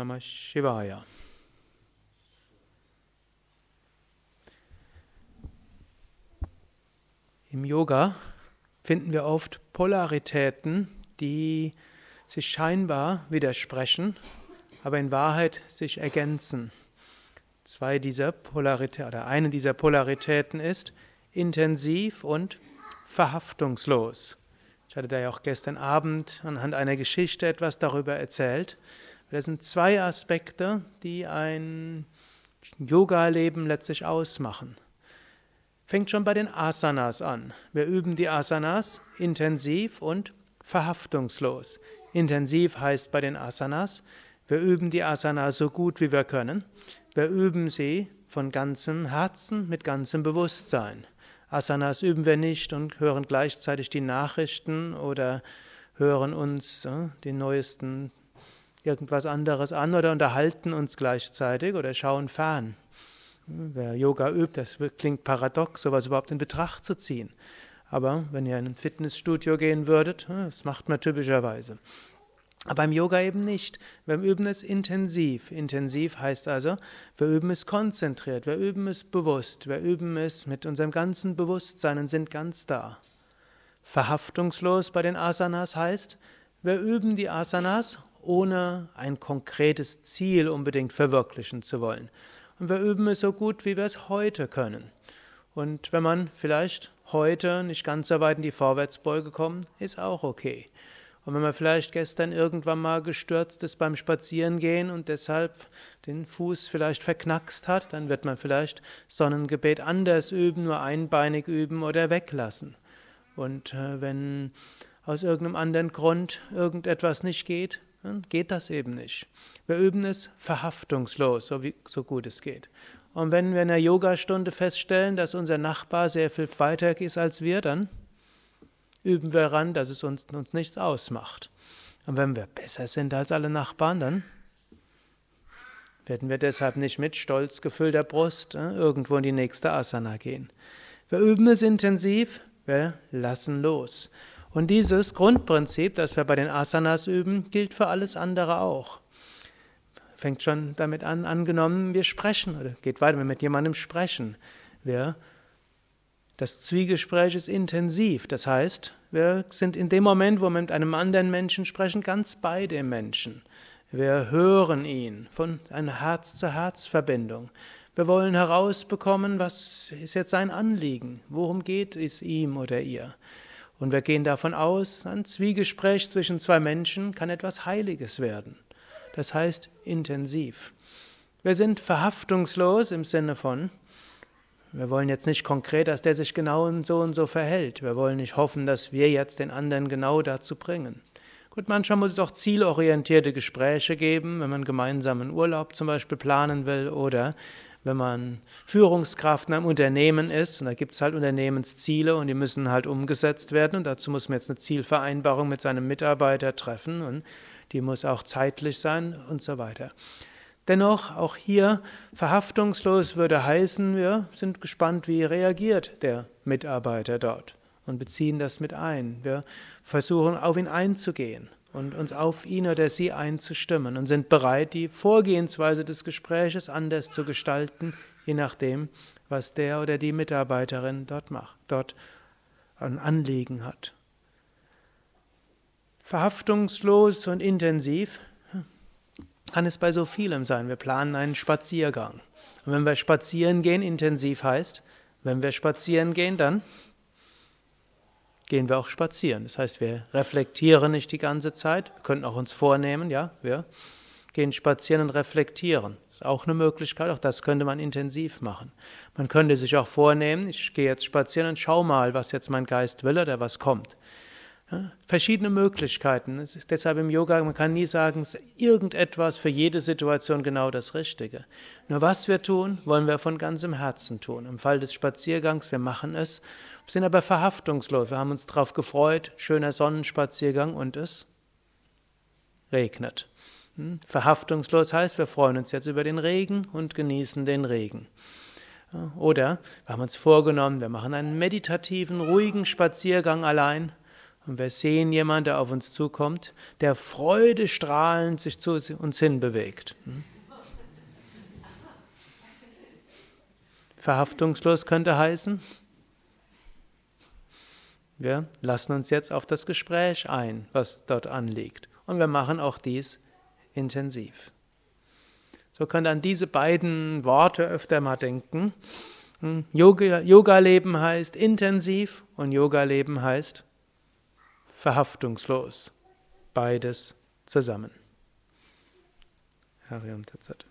Namah Shivaya. Im Yoga finden wir oft Polaritäten, die sich scheinbar widersprechen, aber in Wahrheit sich ergänzen. Zwei dieser Polaritäten oder eine dieser Polaritäten ist intensiv und verhaftungslos. Ich hatte da ja auch gestern Abend anhand einer Geschichte etwas darüber erzählt. Das sind zwei Aspekte, die ein Yoga-Leben letztlich ausmachen. Fängt schon bei den Asanas an. Wir üben die Asanas intensiv und verhaftungslos. Intensiv heißt bei den Asanas, wir üben die Asanas so gut wie wir können. Wir üben sie von ganzem Herzen, mit ganzem Bewusstsein. Asanas üben wir nicht und hören gleichzeitig die Nachrichten oder hören uns äh, die neuesten irgendwas anderes an oder unterhalten uns gleichzeitig oder schauen fern. Wer Yoga übt, das klingt paradox, sowas überhaupt in Betracht zu ziehen. Aber wenn ihr in ein Fitnessstudio gehen würdet, äh, das macht man typischerweise. Aber beim Yoga eben nicht. Wir üben es intensiv. Intensiv heißt also, wir üben es konzentriert, wir üben es bewusst, wir üben es mit unserem ganzen Bewusstsein und sind ganz da. Verhaftungslos bei den Asanas heißt, wir üben die Asanas, ohne ein konkretes Ziel unbedingt verwirklichen zu wollen. Und wir üben es so gut, wie wir es heute können. Und wenn man vielleicht heute nicht ganz so weit in die Vorwärtsbeuge kommt, ist auch okay. Und wenn man vielleicht gestern irgendwann mal gestürzt ist beim Spazierengehen und deshalb den Fuß vielleicht verknackst hat, dann wird man vielleicht Sonnengebet anders üben, nur einbeinig üben oder weglassen. Und äh, wenn aus irgendeinem anderen Grund irgendetwas nicht geht, geht das eben nicht. Wir üben es verhaftungslos, so, wie, so gut es geht. Und wenn wir in einer Yogastunde feststellen, dass unser Nachbar sehr viel weiter ist als wir, dann üben wir daran, dass es uns, uns nichts ausmacht. Und wenn wir besser sind als alle Nachbarn, dann werden wir deshalb nicht mit stolz gefüllter Brust äh, irgendwo in die nächste Asana gehen. Wir üben es intensiv, wir lassen los. Und dieses Grundprinzip, das wir bei den Asanas üben, gilt für alles andere auch. Fängt schon damit an, angenommen, wir sprechen oder geht weiter, wenn wir mit jemandem sprechen. Wir das Zwiegespräch ist intensiv. Das heißt, wir sind in dem Moment, wo wir mit einem anderen Menschen sprechen, ganz bei dem Menschen. Wir hören ihn von einer Herz-zu-Herz-Verbindung. Wir wollen herausbekommen, was ist jetzt sein Anliegen? Worum geht es ihm oder ihr? Und wir gehen davon aus, ein Zwiegespräch zwischen zwei Menschen kann etwas Heiliges werden. Das heißt intensiv. Wir sind verhaftungslos im Sinne von, wir wollen jetzt nicht konkret, dass der sich genau so und so verhält. Wir wollen nicht hoffen, dass wir jetzt den anderen genau dazu bringen. Gut, manchmal muss es auch zielorientierte Gespräche geben, wenn man gemeinsam einen Urlaub zum Beispiel planen will oder wenn man Führungskraft in einem Unternehmen ist und da gibt es halt Unternehmensziele und die müssen halt umgesetzt werden und dazu muss man jetzt eine Zielvereinbarung mit seinem Mitarbeiter treffen und die muss auch zeitlich sein und so weiter. Dennoch, auch hier verhaftungslos würde heißen, wir sind gespannt, wie reagiert der Mitarbeiter dort und beziehen das mit ein. Wir versuchen auf ihn einzugehen und uns auf ihn oder sie einzustimmen und sind bereit, die Vorgehensweise des Gespräches anders zu gestalten, je nachdem, was der oder die Mitarbeiterin dort macht, dort ein Anliegen hat. Verhaftungslos und intensiv kann es bei so vielem sein. Wir planen einen Spaziergang. Und wenn wir spazieren gehen, intensiv heißt, wenn wir spazieren gehen, dann gehen wir auch spazieren. Das heißt, wir reflektieren nicht die ganze Zeit. Wir könnten auch uns vornehmen, ja, wir gehen spazieren und reflektieren. Das ist auch eine Möglichkeit, auch das könnte man intensiv machen. Man könnte sich auch vornehmen, ich gehe jetzt spazieren und schau mal, was jetzt mein Geist will oder was kommt. Verschiedene Möglichkeiten. Deshalb im Yoga, man kann nie sagen, irgendetwas für jede Situation genau das Richtige. Nur was wir tun, wollen wir von ganzem Herzen tun. Im Fall des Spaziergangs, wir machen es, sind aber verhaftungslos. Wir haben uns darauf gefreut, schöner Sonnenspaziergang und es regnet. Hm? Verhaftungslos heißt, wir freuen uns jetzt über den Regen und genießen den Regen. Oder wir haben uns vorgenommen, wir machen einen meditativen, ruhigen Spaziergang allein Und wir sehen jemanden, der auf uns zukommt, der freudestrahlend sich zu uns hinbewegt. Hm? Verhaftungslos könnte heißen, wir lassen uns jetzt auf das Gespräch ein, was dort anliegt. Und wir machen auch dies intensiv. So könnt ihr an diese beiden Worte öfter mal denken. Hm, Yoga-Leben heißt intensiv und Yoga-Leben heißt verhaftungslos. Beides zusammen. Hariam Tatsat.